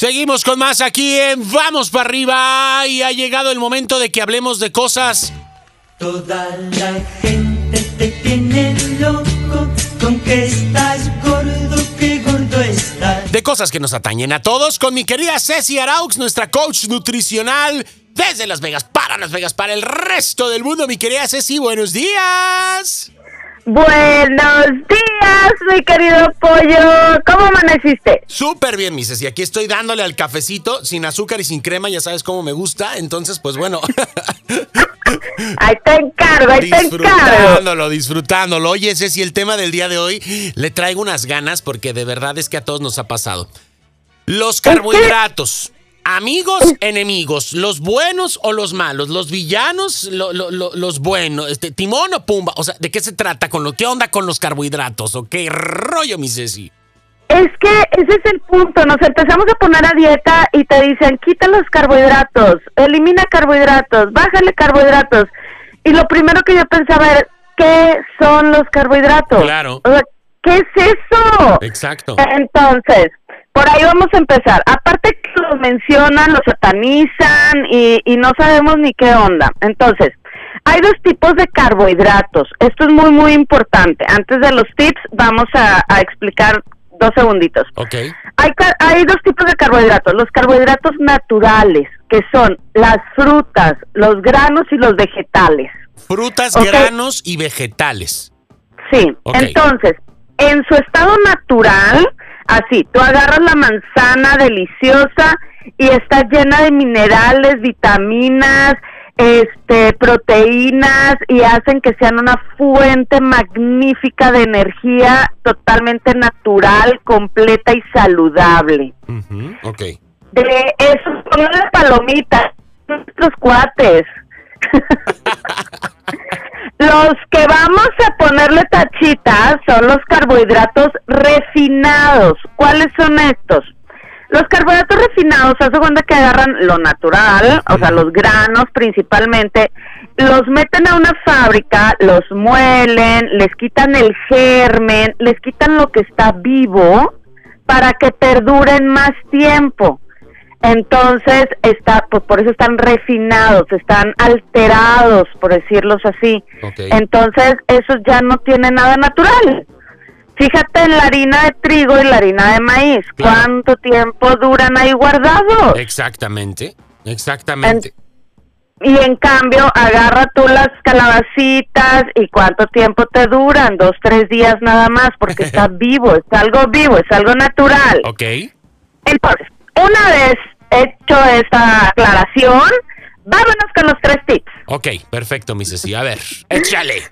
Seguimos con más aquí en Vamos para arriba y ha llegado el momento de que hablemos de cosas. Toda la gente te tiene loco con que estás gordo, que gordo estás. De cosas que nos atañen a todos con mi querida Ceci Araux, nuestra coach nutricional desde Las Vegas para Las Vegas para el resto del mundo. Mi querida Ceci, buenos días. Buenos días, mi querido pollo. ¿Cómo amaneciste? Súper bien, mi Ceci. Aquí estoy dándole al cafecito sin azúcar y sin crema. Ya sabes cómo me gusta. Entonces, pues bueno. ahí te encargo, ahí te encargo. Disfrutándolo, disfrutándolo. Oye, Ceci, el tema del día de hoy le traigo unas ganas porque de verdad es que a todos nos ha pasado. Los carbohidratos. Amigos, enemigos, los buenos o los malos, los villanos, los buenos, este, timón o pumba, o sea, ¿de qué se trata con lo, qué onda con los carbohidratos o qué rollo, mi Ceci? Es que ese es el punto, nos empezamos a poner a dieta y te dicen, quita los carbohidratos, elimina carbohidratos, bájale carbohidratos. Y lo primero que yo pensaba era, ¿qué son los carbohidratos? Claro. ¿Qué es eso? Exacto. Entonces, por ahí vamos a empezar. Aparte que mencionan, los satanizan y, no sabemos ni qué onda. Entonces, hay dos tipos de carbohidratos. Esto es muy, muy importante. Antes de los tips, vamos a, explicar dos segunditos. Ok. Hay, hay dos tipos de carbohidratos. Los carbohidratos naturales, que son las frutas, los granos y los vegetales. Frutas, granos y vegetales. Sí. Entonces, en su estado natural, Así, tú agarras la manzana deliciosa y está llena de minerales, vitaminas, este, proteínas y hacen que sean una fuente magnífica de energía totalmente natural, completa y saludable. Ok. De esos son las palomitas, nuestros cuates. Los que vamos a ponerle tachitas son los carbohidratos refinados. ¿Cuáles son estos? Los carbohidratos refinados, hace cuenta que agarran lo natural, o sea, los granos principalmente, los meten a una fábrica, los muelen, les quitan el germen, les quitan lo que está vivo para que perduren más tiempo. Entonces, está, pues por eso están refinados, están alterados, por decirlos así. Entonces, esos ya no tienen nada natural. Fíjate en la harina de trigo y la harina de maíz, ¿cuánto tiempo duran ahí guardados? Exactamente, exactamente. y en cambio, agarra tú las calabacitas y cuánto tiempo te duran, dos, tres días nada más, porque está vivo, es algo vivo, es algo natural. Ok. Entonces, una vez hecho esta aclaración, vámonos con los tres tips. Ok, perfecto, mi Ceci. A ver, échale.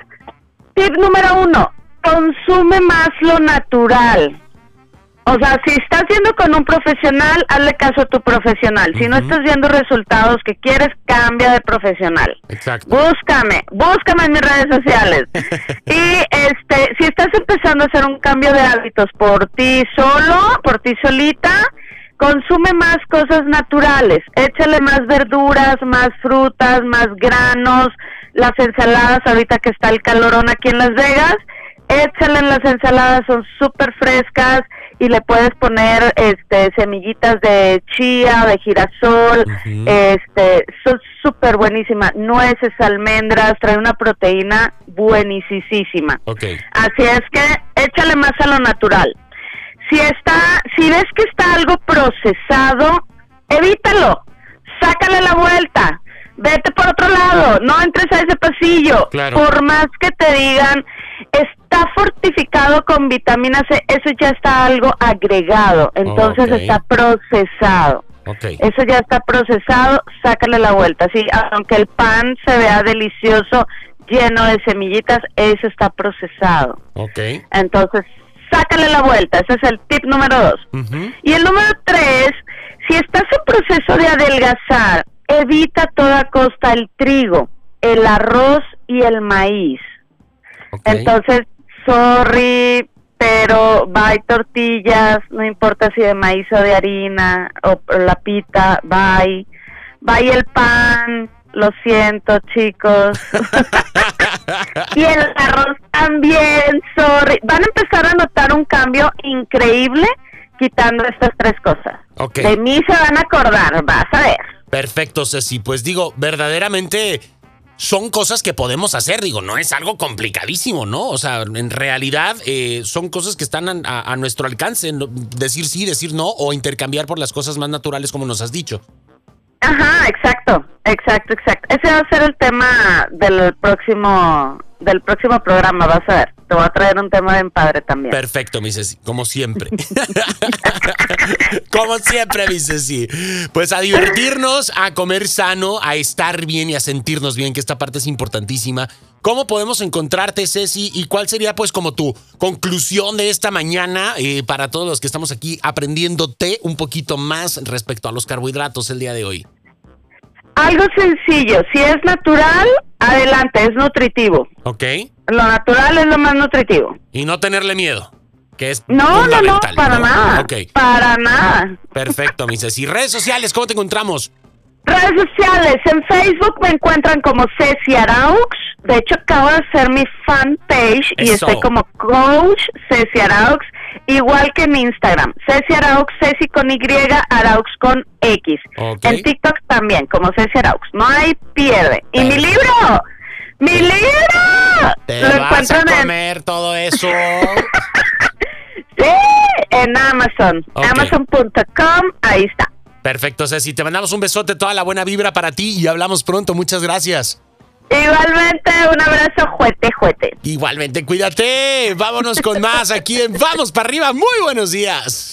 Tip número uno, consume más lo natural. O sea, si estás yendo con un profesional, hazle caso a tu profesional. Si no estás viendo resultados que quieres, cambia de profesional. Exacto. Búscame, búscame en mis redes sociales. y este, si estás empezando a hacer un cambio de hábitos por ti solo, por ti solita, consume más cosas naturales, échale más verduras, más frutas, más granos, las ensaladas, ahorita que está el calorón aquí en Las Vegas, échale en las ensaladas, son súper frescas y le puedes poner este semillitas de chía, de girasol, este, son súper buenísimas, nueces, almendras, trae una proteína buenísima. Así es que échale más a lo natural. Si está, si ves que está algo procesado, evítalo, sácale la vuelta, vete por otro lado, no entres a ese pasillo. Por más que te digan, está fortificado con vitamina C, eso ya está algo agregado, entonces está procesado. Eso ya está procesado, sácale la vuelta. Sí, aunque el pan se vea delicioso, lleno de semillitas, eso está procesado. Okay. Entonces, sácale la vuelta. Ese es el tip número dos. Y el número tres, si estás en proceso de adelgazar, evita a toda costa el trigo, el arroz y el maíz. Entonces, sorry, pero bye tortillas, no importa si de maíz o de harina, o la pita, bye. Bye el pan, lo siento chicos. y el arroz también, sorry. Van a empezar a notar un cambio increíble quitando estas tres cosas. De mí se van a acordar, vas a ver. Perfecto, Ceci. Pues digo, verdaderamente son cosas que podemos hacer. Digo, no es algo complicadísimo, ¿no? O sea, en realidad eh, son cosas que están a, nuestro alcance. Decir sí, decir no o intercambiar por las cosas más naturales como nos has dicho. Ajá, exacto, exacto, exacto. Ese va a ser el tema del próximo del próximo programa, vas a ver. Te voy a traer un tema bien padre también. Perfecto, mi Ceci, como siempre. como siempre, mi Ceci. Pues a divertirnos, a comer sano, a estar bien y a sentirnos bien, que esta parte es importantísima. ¿Cómo podemos encontrarte, Ceci? ¿Y cuál sería, pues, como tu conclusión de esta mañana eh, para todos los que estamos aquí aprendiéndote un poquito más respecto a los carbohidratos el día de hoy? Algo sencillo, si es natural, adelante, es nutritivo. ¿Ok? Lo natural es lo más nutritivo. Y no tenerle miedo, que es No, no, no, para ¿no? nada. Ok, Para nada. perfecto, mi Ceci. Redes sociales, ¿cómo te encontramos? Redes sociales, en Facebook me encuentran como Ceci Araux. De hecho, acabo de hacer mi fanpage y Eso. estoy como Coach Ceci Araux, igual que en Instagram. Ceci Araux, Ceci con Y, Araux con X. Ok. En TikTok también, como Ceci Araux. No hay pierde. ¿Y mi libro? ¡Mi libro! Te Lo vas a encuentran en, comer todo eso. sí, en Amazon. Ok. Amazon.com, ahí está. Perfecto, Ceci. Te mandamos un besote, toda la buena vibra para ti y hablamos pronto. Muchas gracias. Igualmente, un abrazo, juete, juete. Igualmente, cuídate. Vámonos con más aquí en Vamos para arriba. Muy buenos días.